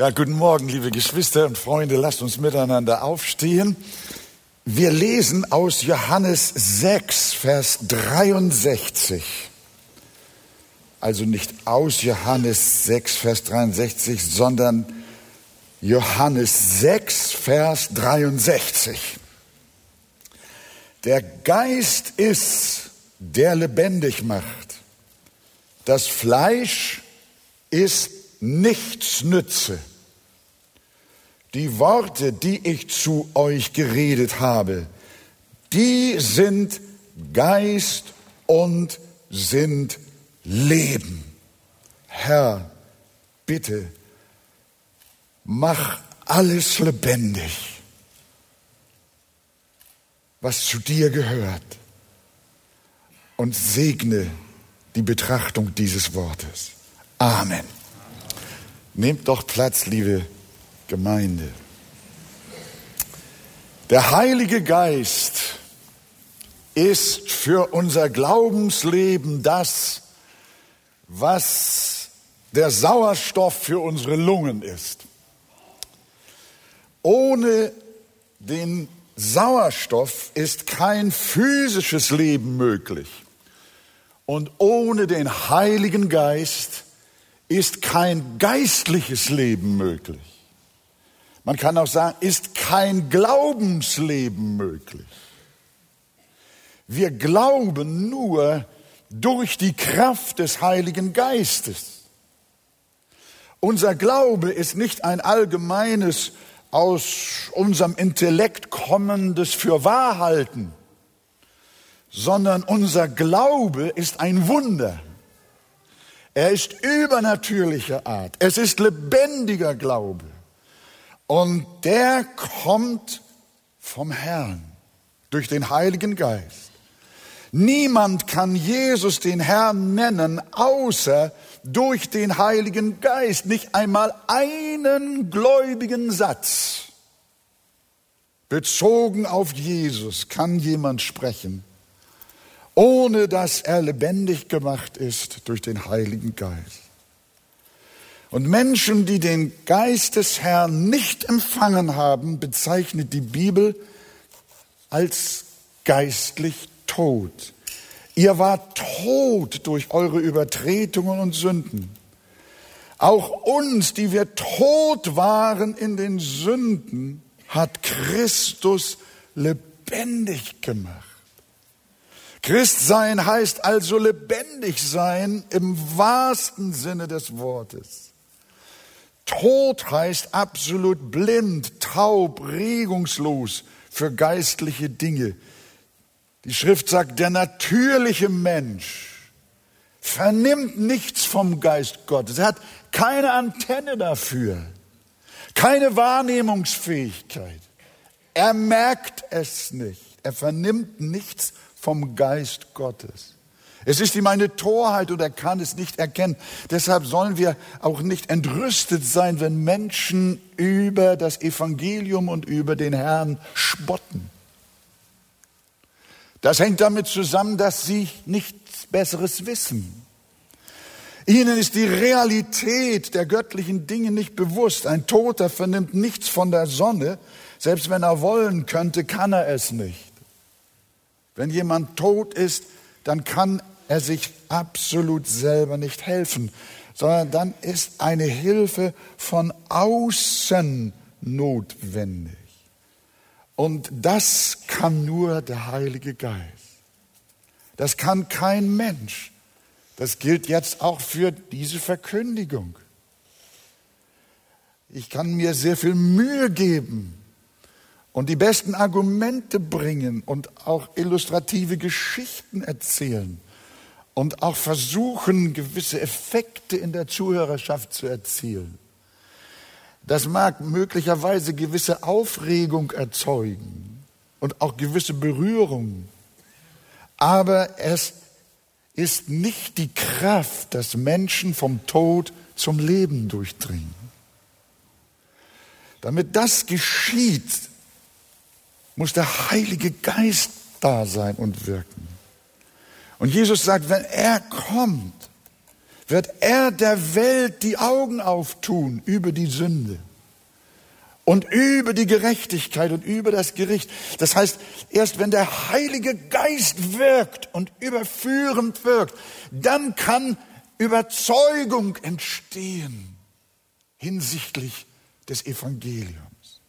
Ja, guten Morgen, liebe Geschwister und Freunde. Lasst uns miteinander aufstehen. Wir lesen aus Johannes 6, Vers 63. Also nicht aus Johannes 6, Vers 63, sondern Johannes 6, Vers 63. Der Geist ist, der lebendig macht. Das Fleisch ist nichts nütze. Die Worte, die ich zu euch geredet habe, die sind Geist und sind Leben. Herr, bitte, mach alles lebendig, was zu dir gehört und segne die Betrachtung dieses Wortes. Amen. Nehmt doch Platz, liebe Gemeinde. Der Heilige Geist ist für unser Glaubensleben das, was der Sauerstoff für unsere Lungen ist. Ohne den Sauerstoff ist kein physisches Leben möglich. Und ohne den Heiligen Geist ist kein geistliches Leben möglich. Man kann auch sagen, ist kein Glaubensleben möglich. Wir glauben nur durch die Kraft des Heiligen Geistes. Unser Glaube ist nicht ein allgemeines, aus unserem Intellekt kommendes Fürwahrhalten, sondern unser Glaube ist ein Wunder. Er ist übernatürlicher Art. Es ist lebendiger Glaube. Und der kommt vom Herrn durch den Heiligen Geist. Niemand kann Jesus den Herrn nennen, außer durch den Heiligen Geist. Nicht einmal einen gläubigen Satz bezogen auf Jesus kann jemand sprechen, ohne dass er lebendig gemacht ist durch den Heiligen Geist. Und Menschen, die den Geist des Herrn nicht empfangen haben, bezeichnet die Bibel als geistlich tot. Ihr wart tot durch eure Übertretungen und Sünden. Auch uns, die wir tot waren in den Sünden, hat Christus lebendig gemacht. Christsein heißt also lebendig sein im wahrsten Sinne des Wortes. Tod heißt absolut blind, taub, regungslos für geistliche Dinge. Die Schrift sagt, der natürliche Mensch vernimmt nichts vom Geist Gottes. Er hat keine Antenne dafür, keine Wahrnehmungsfähigkeit. Er merkt es nicht. Er vernimmt nichts vom Geist Gottes. Es ist ihm eine Torheit und er kann es nicht erkennen. Deshalb sollen wir auch nicht entrüstet sein, wenn Menschen über das Evangelium und über den Herrn spotten. Das hängt damit zusammen, dass sie nichts Besseres wissen. Ihnen ist die Realität der göttlichen Dinge nicht bewusst. Ein Toter vernimmt nichts von der Sonne. Selbst wenn er wollen könnte, kann er es nicht. Wenn jemand tot ist, dann kann er sich absolut selber nicht helfen, sondern dann ist eine Hilfe von außen notwendig. Und das kann nur der Heilige Geist. Das kann kein Mensch. Das gilt jetzt auch für diese Verkündigung. Ich kann mir sehr viel Mühe geben, und die besten Argumente bringen und auch illustrative Geschichten erzählen und auch versuchen, gewisse Effekte in der Zuhörerschaft zu erzielen. Das mag möglicherweise gewisse Aufregung erzeugen und auch gewisse Berührung, aber es ist nicht die Kraft, dass Menschen vom Tod zum Leben durchdringen. Damit das geschieht, muss der Heilige Geist da sein und wirken. Und Jesus sagt, wenn er kommt, wird er der Welt die Augen auftun über die Sünde und über die Gerechtigkeit und über das Gericht. Das heißt, erst wenn der Heilige Geist wirkt und überführend wirkt, dann kann Überzeugung entstehen hinsichtlich des Evangeliums.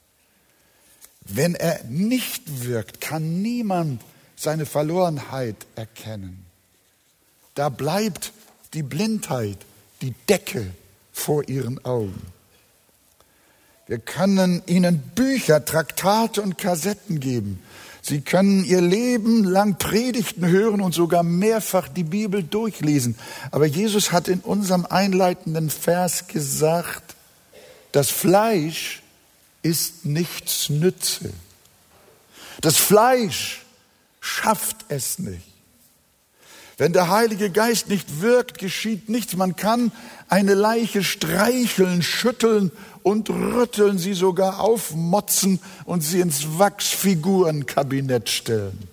Wenn er nicht wirkt, kann niemand seine Verlorenheit erkennen. Da bleibt die Blindheit, die Decke vor ihren Augen. Wir können ihnen Bücher, Traktate und Kassetten geben. Sie können ihr Leben lang Predigten hören und sogar mehrfach die Bibel durchlesen. Aber Jesus hat in unserem einleitenden Vers gesagt, das Fleisch ist nichts Nütze. Das Fleisch schafft es nicht. Wenn der Heilige Geist nicht wirkt, geschieht nichts. Man kann eine Leiche streicheln, schütteln und rütteln, sie sogar aufmotzen und sie ins Wachsfigurenkabinett stellen.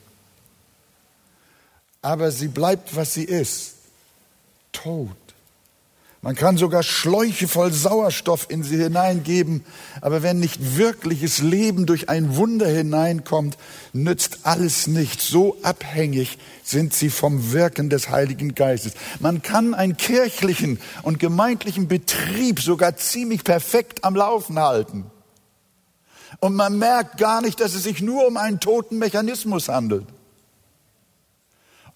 Aber sie bleibt, was sie ist, tot. Man kann sogar Schläuche voll Sauerstoff in sie hineingeben, aber wenn nicht wirkliches Leben durch ein Wunder hineinkommt, nützt alles nicht. So abhängig sind sie vom Wirken des Heiligen Geistes. Man kann einen kirchlichen und gemeindlichen Betrieb sogar ziemlich perfekt am Laufen halten. Und man merkt gar nicht, dass es sich nur um einen toten Mechanismus handelt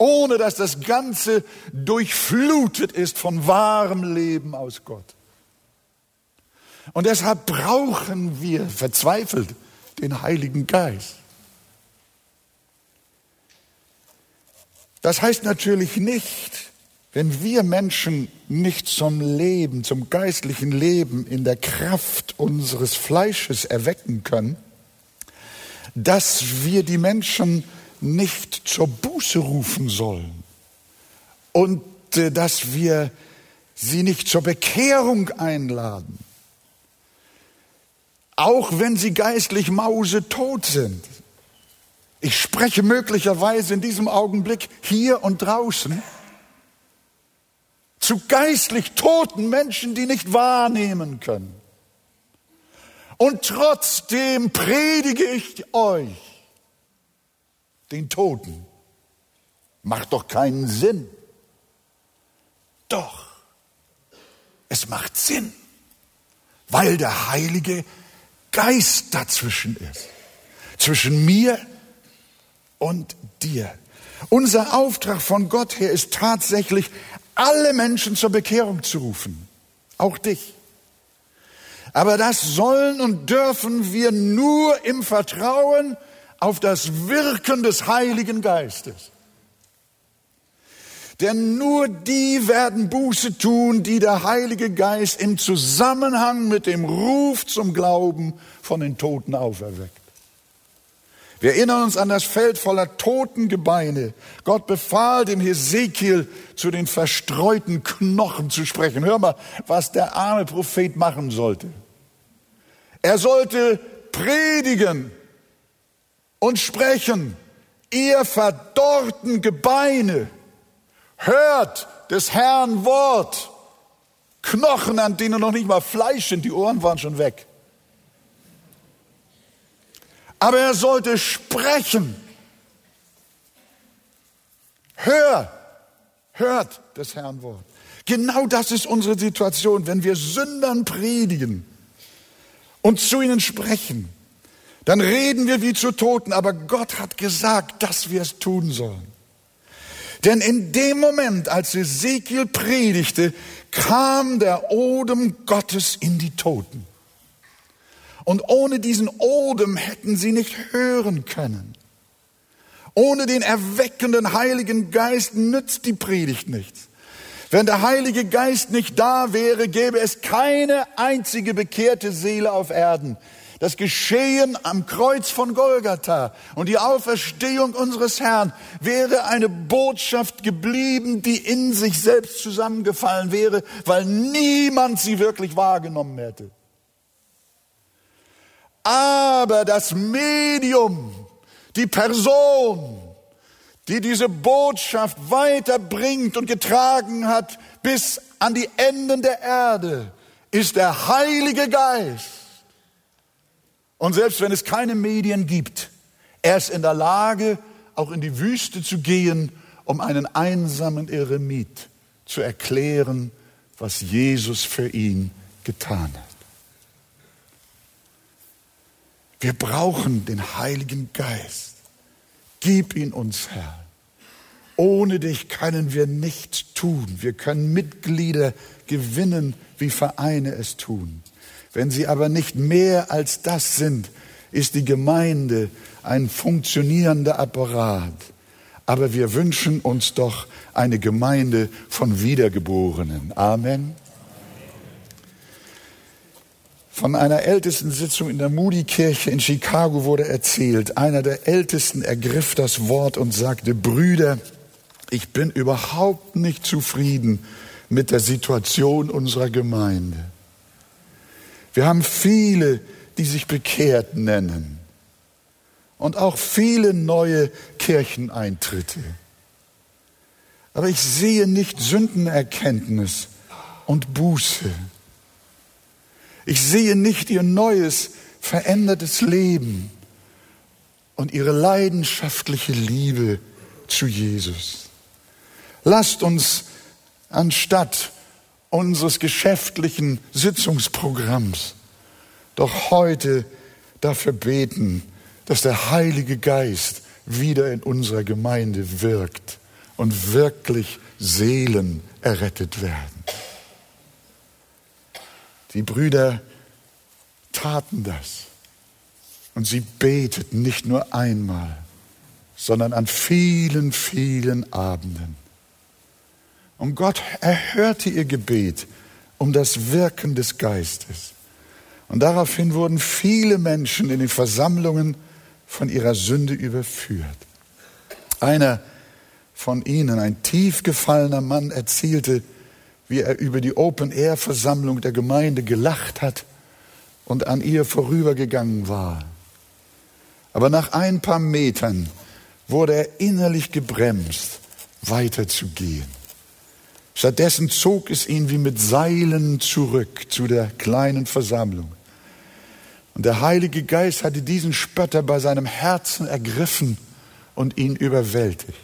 ohne dass das Ganze durchflutet ist von wahrem Leben aus Gott. Und deshalb brauchen wir verzweifelt den Heiligen Geist. Das heißt natürlich nicht, wenn wir Menschen nicht zum Leben, zum geistlichen Leben in der Kraft unseres Fleisches erwecken können, dass wir die Menschen nicht zur Buße rufen sollen und äh, dass wir sie nicht zur Bekehrung einladen, auch wenn sie geistlich mausetot sind. Ich spreche möglicherweise in diesem Augenblick hier und draußen zu geistlich toten Menschen, die nicht wahrnehmen können. Und trotzdem predige ich euch den Toten. Macht doch keinen Sinn. Doch, es macht Sinn, weil der Heilige Geist dazwischen ist. Zwischen mir und dir. Unser Auftrag von Gott her ist tatsächlich, alle Menschen zur Bekehrung zu rufen. Auch dich. Aber das sollen und dürfen wir nur im Vertrauen auf das Wirken des Heiligen Geistes. Denn nur die werden Buße tun, die der Heilige Geist im Zusammenhang mit dem Ruf zum Glauben von den Toten auferweckt. Wir erinnern uns an das Feld voller toten Gebeine. Gott befahl dem Hesekiel, zu den verstreuten Knochen zu sprechen. Hör mal, was der arme Prophet machen sollte. Er sollte predigen, und sprechen, ihr verdorrten Gebeine, hört des Herrn Wort. Knochen, an denen noch nicht mal Fleisch sind, die Ohren waren schon weg. Aber er sollte sprechen. Hör, hört des Herrn Wort. Genau das ist unsere Situation, wenn wir Sündern predigen und zu ihnen sprechen dann reden wir wie zu Toten, aber Gott hat gesagt, dass wir es tun sollen. Denn in dem Moment, als Ezekiel predigte, kam der Odem Gottes in die Toten. Und ohne diesen Odem hätten sie nicht hören können. Ohne den erweckenden Heiligen Geist nützt die Predigt nichts. Wenn der Heilige Geist nicht da wäre, gäbe es keine einzige bekehrte Seele auf Erden. Das Geschehen am Kreuz von Golgatha und die Auferstehung unseres Herrn wäre eine Botschaft geblieben, die in sich selbst zusammengefallen wäre, weil niemand sie wirklich wahrgenommen hätte. Aber das Medium, die Person, die diese Botschaft weiterbringt und getragen hat bis an die Enden der Erde ist der Heilige Geist. Und selbst wenn es keine Medien gibt, er ist in der Lage, auch in die Wüste zu gehen, um einen einsamen Eremit zu erklären, was Jesus für ihn getan hat. Wir brauchen den Heiligen Geist. Gib ihn uns, Herr. Ohne dich können wir nichts tun. Wir können Mitglieder gewinnen, wie Vereine es tun. Wenn sie aber nicht mehr als das sind, ist die Gemeinde ein funktionierender Apparat. Aber wir wünschen uns doch eine Gemeinde von Wiedergeborenen. Amen. Von einer ältesten Sitzung in der Moody-Kirche in Chicago wurde erzählt, einer der Ältesten ergriff das Wort und sagte, Brüder, ich bin überhaupt nicht zufrieden mit der Situation unserer Gemeinde. Wir haben viele, die sich bekehrt nennen und auch viele neue Kircheneintritte. Aber ich sehe nicht Sündenerkenntnis und Buße. Ich sehe nicht ihr neues, verändertes Leben und ihre leidenschaftliche Liebe zu Jesus. Lasst uns anstatt unseres geschäftlichen Sitzungsprogramms doch heute dafür beten, dass der Heilige Geist wieder in unserer Gemeinde wirkt und wirklich Seelen errettet werden. Die Brüder taten das und sie beteten nicht nur einmal, sondern an vielen, vielen Abenden. Und Gott erhörte ihr Gebet um das Wirken des Geistes. Und daraufhin wurden viele Menschen in den Versammlungen von ihrer Sünde überführt. Einer von ihnen, ein tief gefallener Mann, erzählte, wie er über die Open-Air-Versammlung der Gemeinde gelacht hat und an ihr vorübergegangen war. Aber nach ein paar Metern wurde er innerlich gebremst, weiterzugehen. Stattdessen zog es ihn wie mit Seilen zurück zu der kleinen Versammlung. Und der Heilige Geist hatte diesen Spötter bei seinem Herzen ergriffen und ihn überwältigt.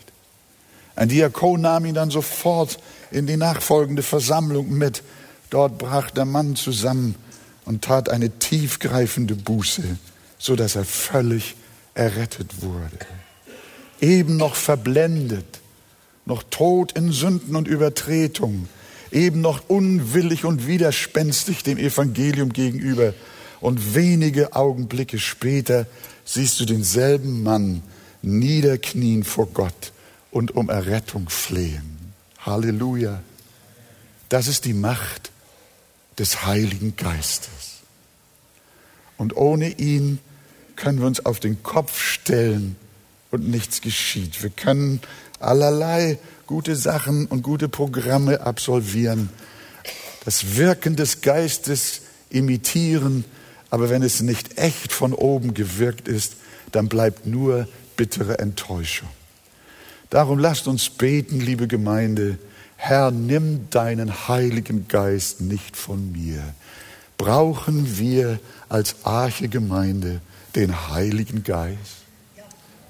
Ein Diakon nahm ihn dann sofort in die nachfolgende Versammlung mit. Dort brach der Mann zusammen und tat eine tiefgreifende Buße, so dass er völlig errettet wurde. Eben noch verblendet, noch tot in Sünden und Übertretungen, eben noch unwillig und widerspenstig dem Evangelium gegenüber. Und wenige Augenblicke später siehst du denselben Mann niederknien vor Gott und um Errettung flehen. Halleluja. Das ist die Macht des Heiligen Geistes. Und ohne ihn können wir uns auf den Kopf stellen und nichts geschieht. Wir können allerlei gute Sachen und gute Programme absolvieren, das Wirken des Geistes imitieren, aber wenn es nicht echt von oben gewirkt ist, dann bleibt nur bittere Enttäuschung. Darum lasst uns beten, liebe Gemeinde, Herr, nimm deinen Heiligen Geist nicht von mir. Brauchen wir als Arche Gemeinde den Heiligen Geist?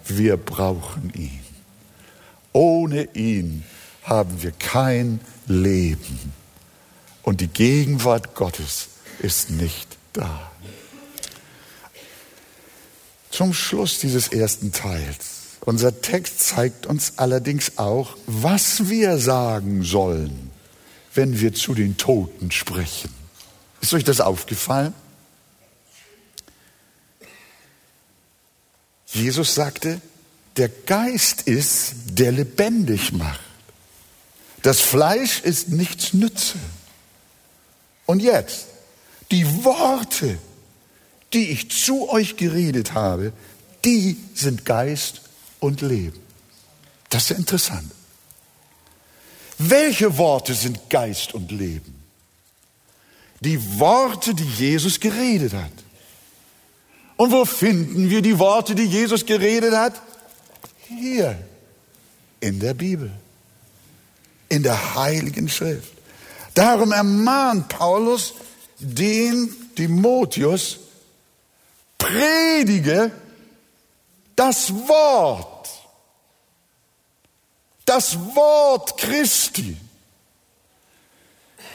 Wir brauchen ihn. Ohne ihn haben wir kein Leben. Und die Gegenwart Gottes ist nicht da. Zum Schluss dieses ersten Teils. Unser Text zeigt uns allerdings auch, was wir sagen sollen, wenn wir zu den Toten sprechen. Ist euch das aufgefallen? Jesus sagte, der Geist ist, der lebendig macht. Das Fleisch ist nichts Nütze. Und jetzt, die Worte, die ich zu euch geredet habe, die sind Geist und Leben. Das ist ja interessant. Welche Worte sind Geist und Leben? Die Worte, die Jesus geredet hat. Und wo finden wir die Worte, die Jesus geredet hat? Hier in der Bibel, in der Heiligen Schrift. Darum ermahnt Paulus den Timotheus, predige das Wort, das Wort Christi.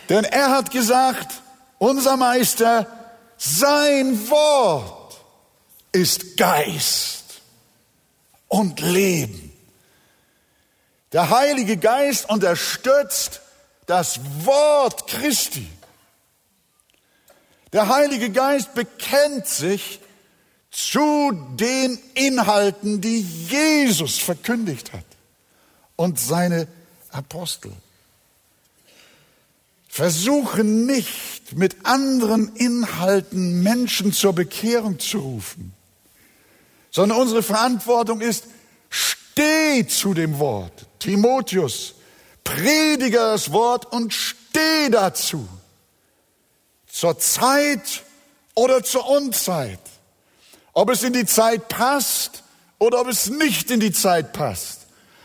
Denn er hat gesagt, unser Meister, sein Wort ist Geist und Leben. Der Heilige Geist unterstützt das Wort Christi. Der Heilige Geist bekennt sich zu den Inhalten, die Jesus verkündigt hat und seine Apostel. Versuche nicht mit anderen Inhalten Menschen zur Bekehrung zu rufen, sondern unsere Verantwortung ist, steh zu dem Wort. Timotheus, predige das Wort und steh dazu. Zur Zeit oder zur Unzeit. Ob es in die Zeit passt oder ob es nicht in die Zeit passt.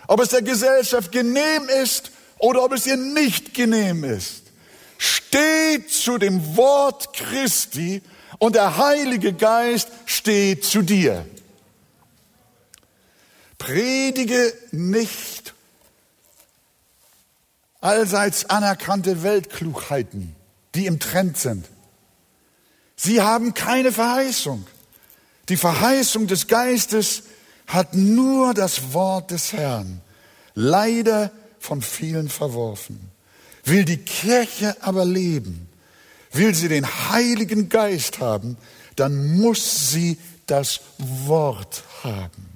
Ob es der Gesellschaft genehm ist oder ob es ihr nicht genehm ist. Steht zu dem Wort Christi und der Heilige Geist steht zu dir. Predige nicht allseits anerkannte Weltklugheiten, die im Trend sind. Sie haben keine Verheißung. Die Verheißung des Geistes hat nur das Wort des Herrn, leider von vielen verworfen. Will die Kirche aber leben, will sie den Heiligen Geist haben, dann muss sie das Wort haben.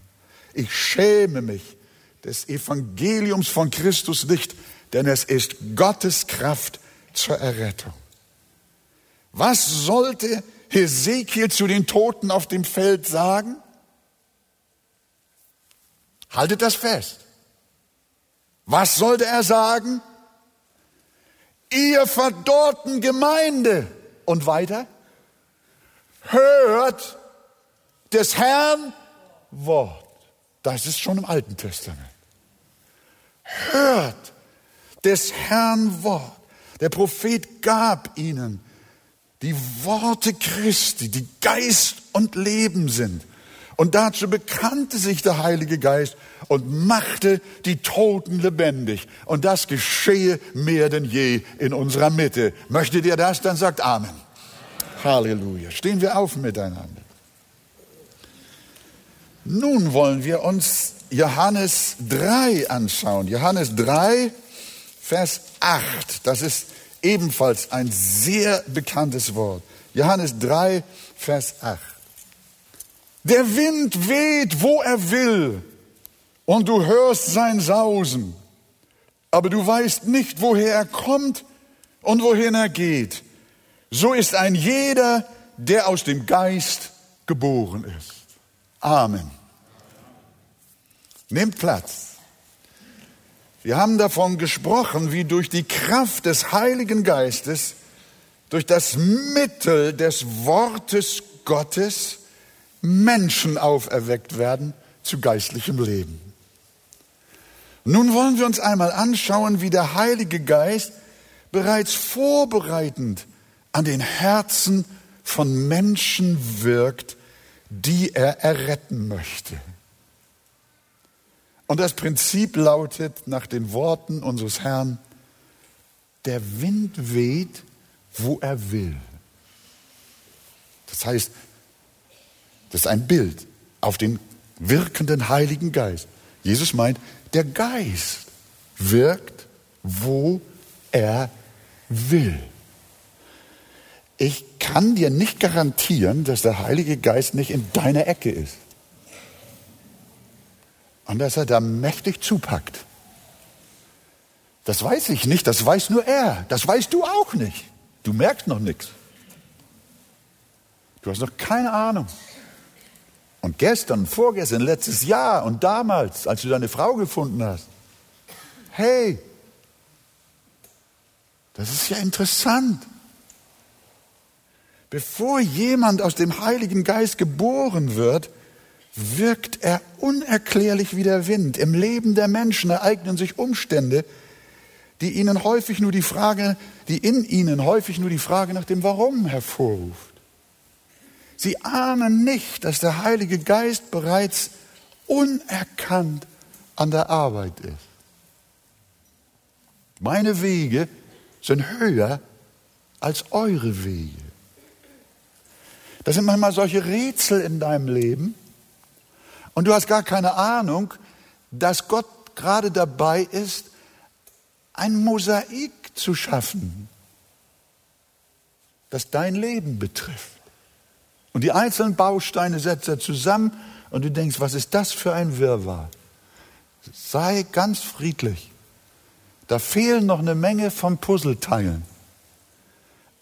Ich schäme mich des Evangeliums von Christus nicht, denn es ist Gottes Kraft zur Errettung. Was sollte Hesekiel zu den Toten auf dem Feld sagen? Haltet das fest. Was sollte er sagen? Ihr verdorrten Gemeinde. Und weiter? Hört des Herrn Wort. Das ist schon im Alten Testament. Hört des Herrn Wort. Der Prophet gab ihnen die Worte Christi, die Geist und Leben sind. Und dazu bekannte sich der Heilige Geist und machte die Toten lebendig. Und das geschehe mehr denn je in unserer Mitte. Möchtet ihr das? Dann sagt Amen. Halleluja. Stehen wir auf miteinander. Nun wollen wir uns Johannes 3 anschauen. Johannes 3, Vers 8. Das ist ebenfalls ein sehr bekanntes Wort. Johannes 3, Vers 8. Der Wind weht, wo er will, und du hörst sein Sausen, aber du weißt nicht, woher er kommt und wohin er geht. So ist ein jeder, der aus dem Geist geboren ist. Amen. Nehmt Platz. Wir haben davon gesprochen, wie durch die Kraft des Heiligen Geistes, durch das Mittel des Wortes Gottes Menschen auferweckt werden zu geistlichem Leben. Nun wollen wir uns einmal anschauen, wie der Heilige Geist bereits vorbereitend an den Herzen von Menschen wirkt, die er erretten möchte. Und das Prinzip lautet nach den Worten unseres Herrn, der Wind weht, wo er will. Das heißt, das ist ein Bild auf den wirkenden Heiligen Geist. Jesus meint, der Geist wirkt, wo er will. Ich kann dir nicht garantieren, dass der Heilige Geist nicht in deiner Ecke ist und dass er da mächtig zupackt. Das weiß ich nicht, das weiß nur er. Das weißt du auch nicht. Du merkst noch nichts. Du hast noch keine Ahnung. Und gestern, vorgestern, letztes Jahr und damals, als du deine Frau gefunden hast. Hey, das ist ja interessant. Bevor jemand aus dem Heiligen Geist geboren wird, wirkt er unerklärlich wie der Wind. Im Leben der Menschen ereignen sich Umstände, die ihnen häufig nur die Frage, die in ihnen häufig nur die Frage nach dem Warum hervorruft. Sie ahnen nicht, dass der Heilige Geist bereits unerkannt an der Arbeit ist. Meine Wege sind höher als eure Wege. Das sind manchmal solche Rätsel in deinem Leben und du hast gar keine Ahnung, dass Gott gerade dabei ist, ein Mosaik zu schaffen, das dein Leben betrifft. Und die einzelnen Bausteine setzt er zusammen und du denkst, was ist das für ein Wirrwarr? Sei ganz friedlich. Da fehlen noch eine Menge von Puzzleteilen.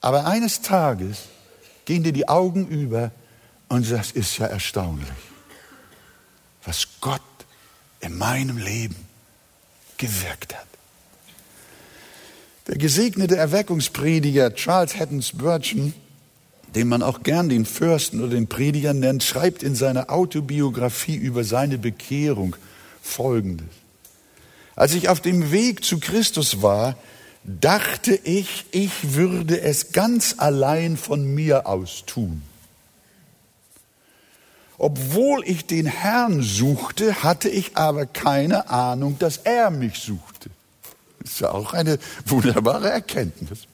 Aber eines Tages gehen dir die Augen über und das ist ja erstaunlich, was Gott in meinem Leben gewirkt hat. Der gesegnete Erweckungsprediger Charles Haddon Spurgeon den man auch gern den Fürsten oder den Prediger nennt, schreibt in seiner Autobiografie über seine Bekehrung Folgendes. Als ich auf dem Weg zu Christus war, dachte ich, ich würde es ganz allein von mir aus tun. Obwohl ich den Herrn suchte, hatte ich aber keine Ahnung, dass er mich suchte. Das ist ja auch eine wunderbare Erkenntnis.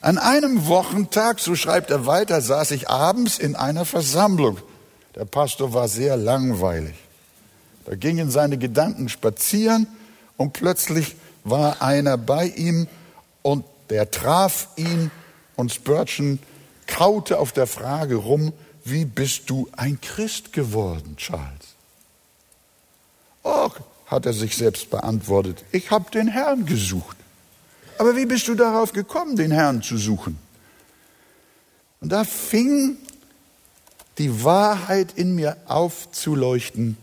An einem Wochentag, so schreibt er weiter, saß ich abends in einer Versammlung. Der Pastor war sehr langweilig. Da gingen seine Gedanken spazieren und plötzlich war einer bei ihm und der traf ihn und Spurgeon kaute auf der Frage rum, wie bist du ein Christ geworden, Charles? Oh, hat er sich selbst beantwortet, ich habe den Herrn gesucht. Aber wie bist du darauf gekommen, den Herrn zu suchen? Und da fing die Wahrheit in mir aufzuleuchten.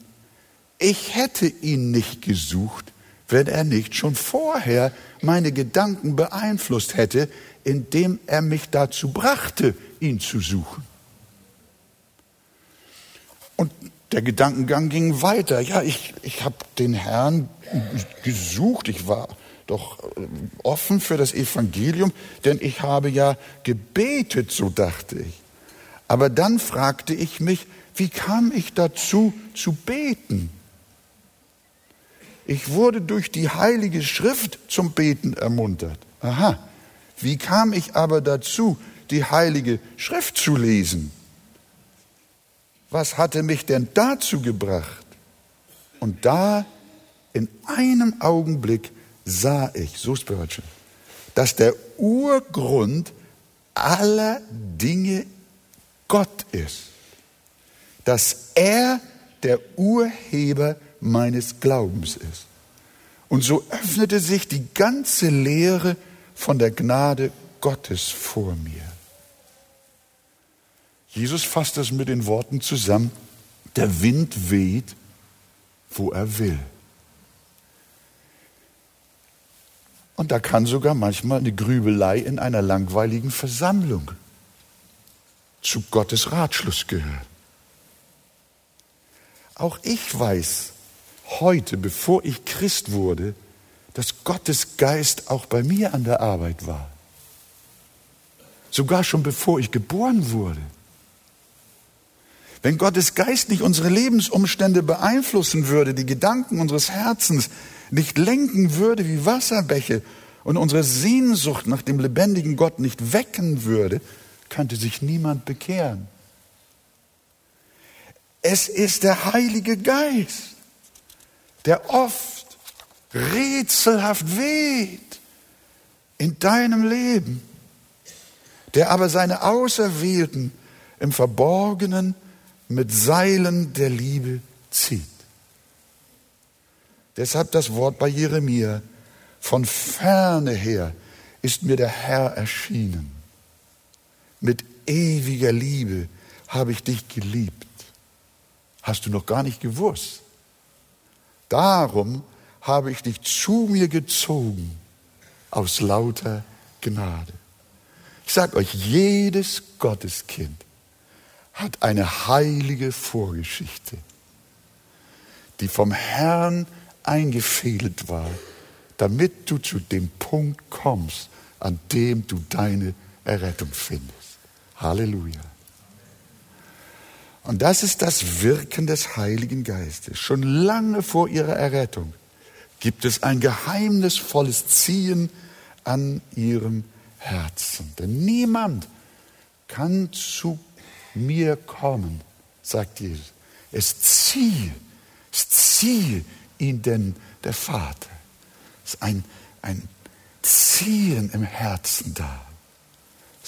Ich hätte ihn nicht gesucht, wenn er nicht schon vorher meine Gedanken beeinflusst hätte, indem er mich dazu brachte, ihn zu suchen. Und der Gedankengang ging weiter. Ja, ich, ich habe den Herrn gesucht, ich war doch äh, offen für das Evangelium, denn ich habe ja gebetet, so dachte ich. Aber dann fragte ich mich, wie kam ich dazu zu beten? Ich wurde durch die Heilige Schrift zum Beten ermuntert. Aha, wie kam ich aber dazu, die Heilige Schrift zu lesen? Was hatte mich denn dazu gebracht? Und da in einem Augenblick sah ich, so Spurgeon, dass der Urgrund aller Dinge Gott ist. Dass er der Urheber meines Glaubens ist. Und so öffnete sich die ganze Lehre von der Gnade Gottes vor mir. Jesus fasst das mit den Worten zusammen, der Wind weht, wo er will. Und da kann sogar manchmal eine Grübelei in einer langweiligen Versammlung zu Gottes Ratschluss gehören. Auch ich weiß heute, bevor ich Christ wurde, dass Gottes Geist auch bei mir an der Arbeit war. Sogar schon bevor ich geboren wurde. Wenn Gottes Geist nicht unsere Lebensumstände beeinflussen würde, die Gedanken unseres Herzens, nicht lenken würde wie Wasserbäche und unsere Sehnsucht nach dem lebendigen Gott nicht wecken würde, könnte sich niemand bekehren. Es ist der Heilige Geist, der oft rätselhaft weht in deinem Leben, der aber seine Auserwählten im Verborgenen mit Seilen der Liebe zieht. Deshalb das Wort bei Jeremia. Von ferne her ist mir der Herr erschienen. Mit ewiger Liebe habe ich dich geliebt. Hast du noch gar nicht gewusst. Darum habe ich dich zu mir gezogen aus lauter Gnade. Ich sage euch, jedes Gotteskind hat eine heilige Vorgeschichte, die vom Herrn eingefädelt war, damit du zu dem Punkt kommst, an dem du deine Errettung findest. Halleluja. Und das ist das Wirken des Heiligen Geistes. Schon lange vor ihrer Errettung gibt es ein geheimnisvolles Ziehen an ihrem Herzen. Denn niemand kann zu mir kommen, sagt Jesus. Es ziehe, es ziehe ihn denn der Vater. Es ist ein, ein Ziehen im Herzen da.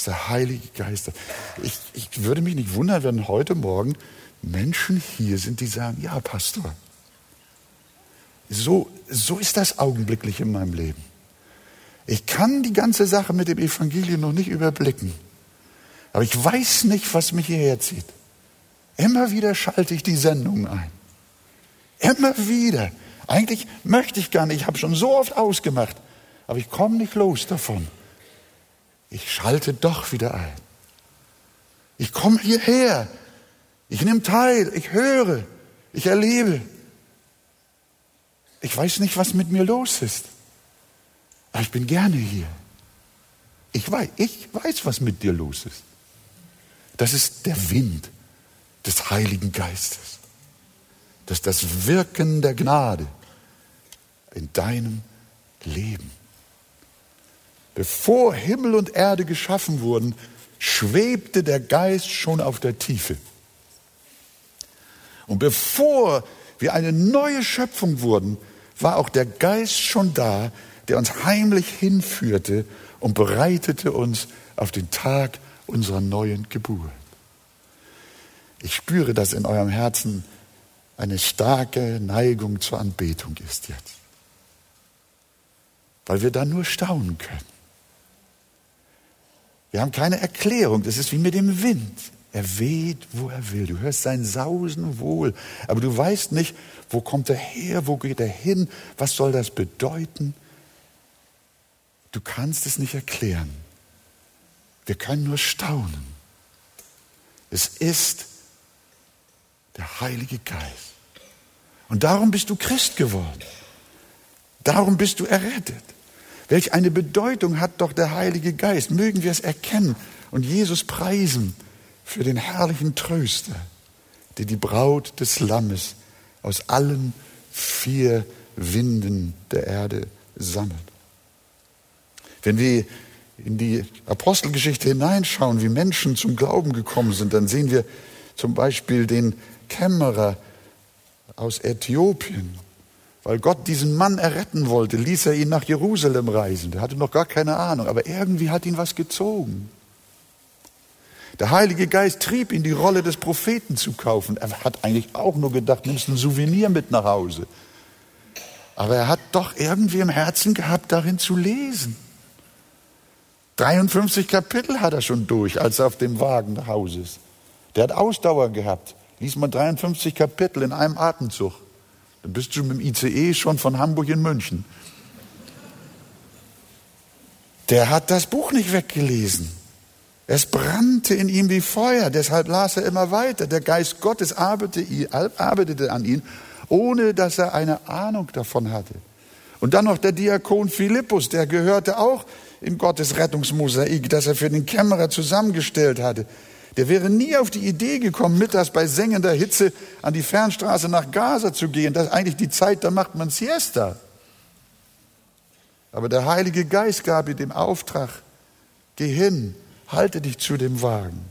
Ist der Heilige Geist. Ich, ich würde mich nicht wundern, wenn heute Morgen Menschen hier sind, die sagen, ja, Pastor, so, so ist das augenblicklich in meinem Leben. Ich kann die ganze Sache mit dem Evangelium noch nicht überblicken. Aber ich weiß nicht, was mich hierher zieht. Immer wieder schalte ich die Sendungen ein. Immer wieder. Eigentlich möchte ich gar nicht. Ich habe schon so oft ausgemacht. Aber ich komme nicht los davon. Ich schalte doch wieder ein. Ich komme hierher. Ich nehme teil. Ich höre. Ich erlebe. Ich weiß nicht, was mit mir los ist. Aber ich bin gerne hier. Ich weiß, ich weiß, was mit dir los ist. Das ist der Wind des Heiligen Geistes. Das ist das Wirken der Gnade in deinem Leben. Bevor Himmel und Erde geschaffen wurden, schwebte der Geist schon auf der Tiefe. Und bevor wir eine neue Schöpfung wurden, war auch der Geist schon da, der uns heimlich hinführte und bereitete uns auf den Tag unserer neuen Geburt. Ich spüre, dass in eurem Herzen eine starke Neigung zur Anbetung ist jetzt. Weil wir da nur staunen können. Wir haben keine Erklärung. Das ist wie mit dem Wind. Er weht, wo er will. Du hörst sein Sausen wohl. Aber du weißt nicht, wo kommt er her, wo geht er hin, was soll das bedeuten. Du kannst es nicht erklären. Wir können nur staunen. Es ist der Heilige Geist. Und darum bist du Christ geworden. Darum bist du errettet. Welch eine Bedeutung hat doch der Heilige Geist. Mögen wir es erkennen und Jesus preisen für den herrlichen Tröster, der die Braut des Lammes aus allen vier Winden der Erde sammelt. Wenn wir in die Apostelgeschichte hineinschauen, wie Menschen zum Glauben gekommen sind, dann sehen wir zum Beispiel den Kämmerer aus Äthiopien. Weil Gott diesen Mann erretten wollte, ließ er ihn nach Jerusalem reisen. Der hatte noch gar keine Ahnung, aber irgendwie hat ihn was gezogen. Der Heilige Geist trieb ihn, die Rolle des Propheten zu kaufen. Er hat eigentlich auch nur gedacht, nimmst ein Souvenir mit nach Hause. Aber er hat doch irgendwie im Herzen gehabt, darin zu lesen. 53 Kapitel hat er schon durch, als er auf dem Wagen nach Hause ist. Der hat Ausdauer gehabt. Lies mal 53 Kapitel in einem Atemzug. Dann bist du mit dem ICE schon von Hamburg in München. Der hat das Buch nicht weggelesen. Es brannte in ihm wie Feuer, deshalb las er immer weiter. Der Geist Gottes arbeitete an ihm, ohne dass er eine Ahnung davon hatte. Und dann noch der Diakon Philippus, der gehörte auch in Gottes Rettungsmosaik, das er für den Kämmerer zusammengestellt hatte. Der wäre nie auf die Idee gekommen, mittags bei sengender Hitze an die Fernstraße nach Gaza zu gehen. Das ist eigentlich die Zeit, da macht man Siesta. Aber der Heilige Geist gab ihm den Auftrag, geh hin, halte dich zu dem Wagen.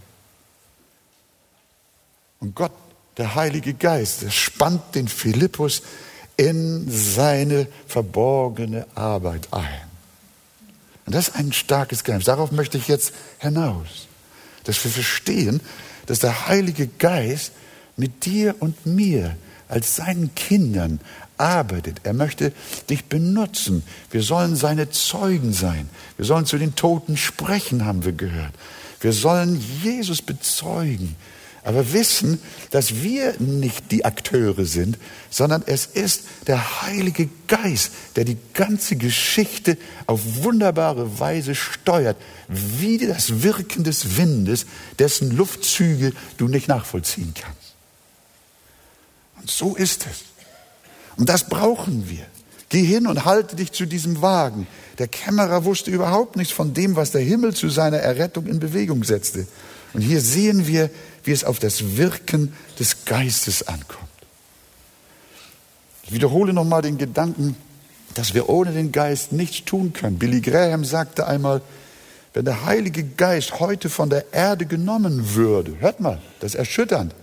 Und Gott, der Heilige Geist, der spannt den Philippus in seine verborgene Arbeit ein. Und das ist ein starkes Geheimnis. Darauf möchte ich jetzt hinaus. Dass wir verstehen, dass der Heilige Geist mit dir und mir als seinen Kindern arbeitet. Er möchte dich benutzen. Wir sollen seine Zeugen sein. Wir sollen zu den Toten sprechen, haben wir gehört. Wir sollen Jesus bezeugen aber wissen, dass wir nicht die Akteure sind, sondern es ist der Heilige Geist, der die ganze Geschichte auf wunderbare Weise steuert, wie das Wirken des Windes, dessen Luftzüge du nicht nachvollziehen kannst. Und so ist es. Und das brauchen wir. Geh hin und halte dich zu diesem Wagen. Der Kämmerer wusste überhaupt nichts von dem, was der Himmel zu seiner Errettung in Bewegung setzte. Und hier sehen wir, wie es auf das Wirken des Geistes ankommt. Ich wiederhole nochmal den Gedanken, dass wir ohne den Geist nichts tun können. Billy Graham sagte einmal, wenn der Heilige Geist heute von der Erde genommen würde, hört mal, das ist erschütternd,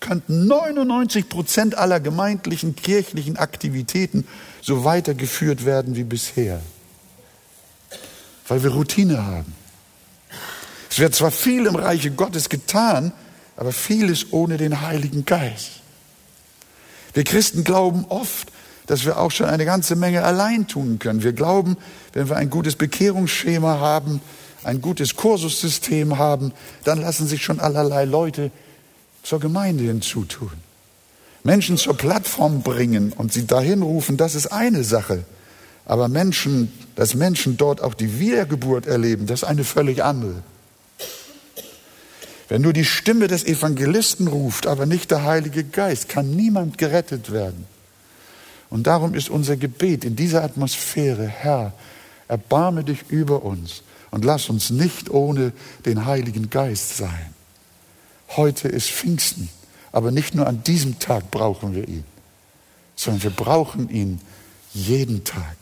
könnten 99 Prozent aller gemeindlichen kirchlichen Aktivitäten so weitergeführt werden wie bisher. Weil wir Routine haben. Es wird zwar viel im Reiche Gottes getan, aber vieles ohne den Heiligen Geist. Wir Christen glauben oft, dass wir auch schon eine ganze Menge allein tun können. Wir glauben, wenn wir ein gutes Bekehrungsschema haben, ein gutes Kursussystem haben, dann lassen sich schon allerlei Leute zur Gemeinde hinzutun. Menschen zur Plattform bringen und sie dahin rufen, das ist eine Sache. Aber Menschen, dass Menschen dort auch die Wiedergeburt erleben, das ist eine völlig andere. Wenn nur die Stimme des Evangelisten ruft, aber nicht der Heilige Geist, kann niemand gerettet werden. Und darum ist unser Gebet in dieser Atmosphäre, Herr, erbarme dich über uns und lass uns nicht ohne den Heiligen Geist sein. Heute ist Pfingsten, aber nicht nur an diesem Tag brauchen wir ihn, sondern wir brauchen ihn jeden Tag.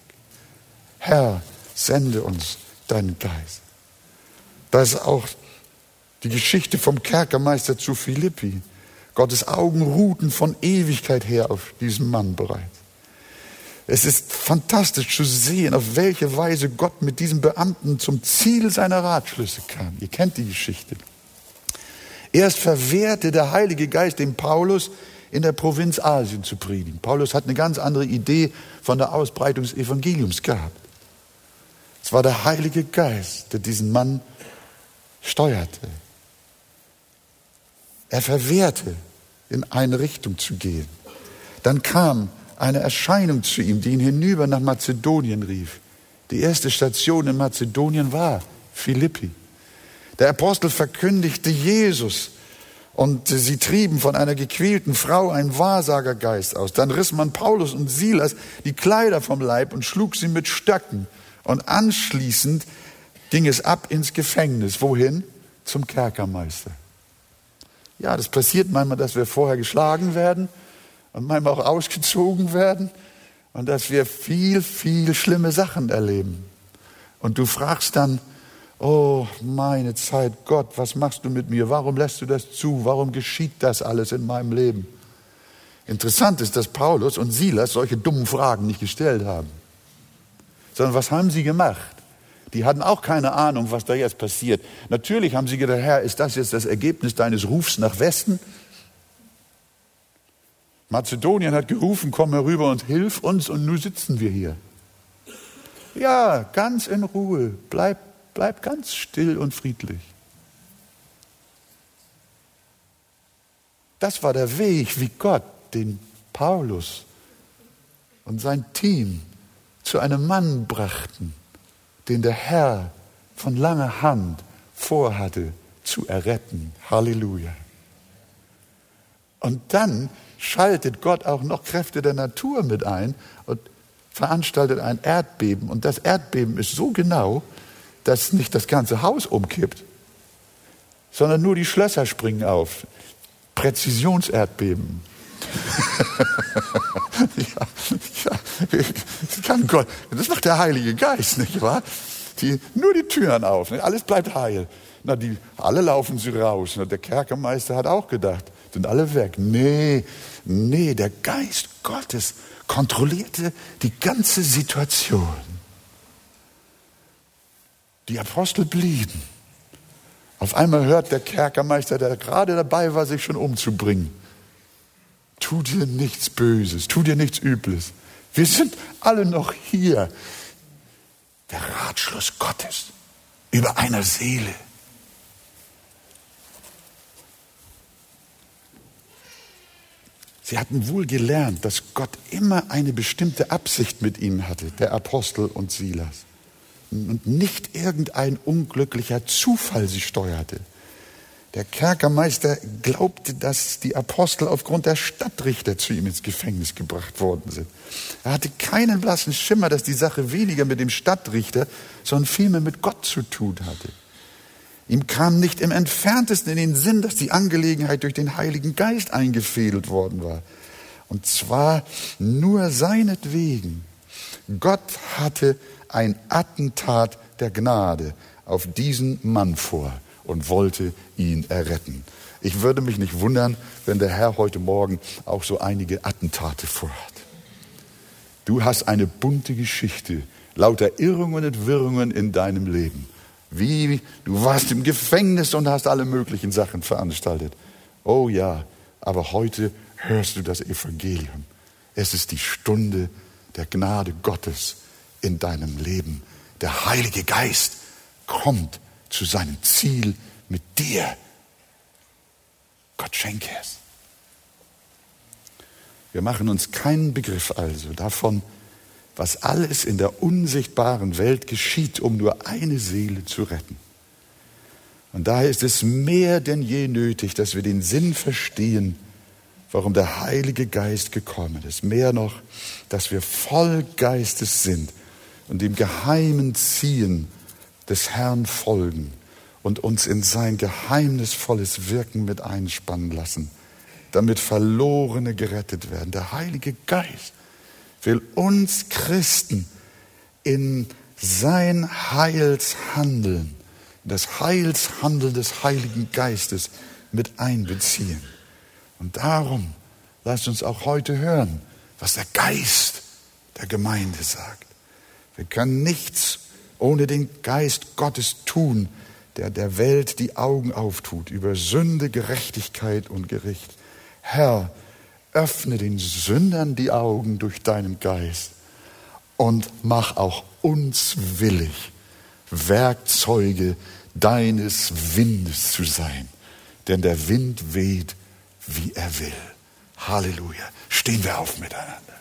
Herr, sende uns deinen Geist. Das ist auch die Geschichte vom Kerkermeister zu Philippi. Gottes Augen ruhten von Ewigkeit her auf diesem Mann bereits. Es ist fantastisch zu sehen, auf welche Weise Gott mit diesem Beamten zum Ziel seiner Ratschlüsse kam. Ihr kennt die Geschichte. Erst verwehrte der Heilige Geist dem Paulus, in der Provinz Asien zu predigen. Paulus hat eine ganz andere Idee von der Ausbreitung des Evangeliums gehabt. Es war der Heilige Geist, der diesen Mann steuerte. Er verwehrte, in eine Richtung zu gehen. Dann kam eine Erscheinung zu ihm, die ihn hinüber nach Mazedonien rief. Die erste Station in Mazedonien war Philippi. Der Apostel verkündigte Jesus und sie trieben von einer gequälten Frau einen Wahrsagergeist aus. Dann riss man Paulus und Silas die Kleider vom Leib und schlug sie mit Stöcken. Und anschließend ging es ab ins Gefängnis. Wohin? Zum Kerkermeister. Ja, das passiert manchmal, dass wir vorher geschlagen werden und manchmal auch ausgezogen werden und dass wir viel, viel schlimme Sachen erleben. Und du fragst dann, Oh, meine Zeit, Gott, was machst du mit mir? Warum lässt du das zu? Warum geschieht das alles in meinem Leben? Interessant ist, dass Paulus und Silas solche dummen Fragen nicht gestellt haben, sondern was haben sie gemacht? Die hatten auch keine Ahnung, was da jetzt passiert. Natürlich haben sie gedacht, Herr, ist das jetzt das Ergebnis deines Rufs nach Westen? Mazedonien hat gerufen, komm herüber und hilf uns und nun sitzen wir hier. Ja, ganz in Ruhe, bleib Bleib ganz still und friedlich. Das war der Weg, wie Gott den Paulus und sein Team zu einem Mann brachten, den der Herr von langer Hand vorhatte zu erretten. Halleluja. Und dann schaltet Gott auch noch Kräfte der Natur mit ein und veranstaltet ein Erdbeben. Und das Erdbeben ist so genau, dass nicht das ganze Haus umkippt, sondern nur die Schlösser springen auf. Präzisionserdbeben. Ja, ja, kann Gott, das macht der Heilige Geist, nicht wahr? Die, nur die Türen auf, nicht? alles bleibt heil. Na, die, alle laufen sie raus. Na, der Kerkermeister hat auch gedacht, sind alle weg. Nee, nee, der Geist Gottes kontrollierte die ganze Situation. Die Apostel blieben. Auf einmal hört der Kerkermeister, der gerade dabei war, sich schon umzubringen, tu dir nichts Böses, tu dir nichts Übles. Wir sind alle noch hier. Der Ratschluss Gottes über einer Seele. Sie hatten wohl gelernt, dass Gott immer eine bestimmte Absicht mit ihnen hatte, der Apostel und Silas und nicht irgendein unglücklicher Zufall sie steuerte. Der Kerkermeister glaubte, dass die Apostel aufgrund der Stadtrichter zu ihm ins Gefängnis gebracht worden sind. Er hatte keinen blassen Schimmer, dass die Sache weniger mit dem Stadtrichter, sondern vielmehr mit Gott zu tun hatte. Ihm kam nicht im entferntesten in den Sinn, dass die Angelegenheit durch den Heiligen Geist eingefädelt worden war. Und zwar nur seinetwegen. Gott hatte ein Attentat der Gnade auf diesen Mann vor und wollte ihn erretten. Ich würde mich nicht wundern, wenn der Herr heute Morgen auch so einige Attentate vorhat. Du hast eine bunte Geschichte, lauter Irrungen und Wirrungen in deinem Leben. Wie du warst im Gefängnis und hast alle möglichen Sachen veranstaltet. Oh ja, aber heute hörst du das Evangelium. Es ist die Stunde der Gnade Gottes in deinem Leben. Der Heilige Geist kommt zu seinem Ziel mit dir. Gott schenke es. Wir machen uns keinen Begriff also davon, was alles in der unsichtbaren Welt geschieht, um nur eine Seele zu retten. Und daher ist es mehr denn je nötig, dass wir den Sinn verstehen, warum der Heilige Geist gekommen ist. Mehr noch, dass wir voll Geistes sind und dem geheimen Ziehen des Herrn folgen und uns in sein geheimnisvolles Wirken mit einspannen lassen, damit Verlorene gerettet werden. Der Heilige Geist will uns Christen in sein Heilshandeln, das Heilshandeln des Heiligen Geistes mit einbeziehen. Und darum lasst uns auch heute hören, was der Geist der Gemeinde sagt. Wir können nichts ohne den Geist Gottes tun, der der Welt die Augen auftut über Sünde, Gerechtigkeit und Gericht. Herr, öffne den Sündern die Augen durch deinen Geist und mach auch uns willig, Werkzeuge deines Windes zu sein. Denn der Wind weht, wie er will. Halleluja. Stehen wir auf miteinander.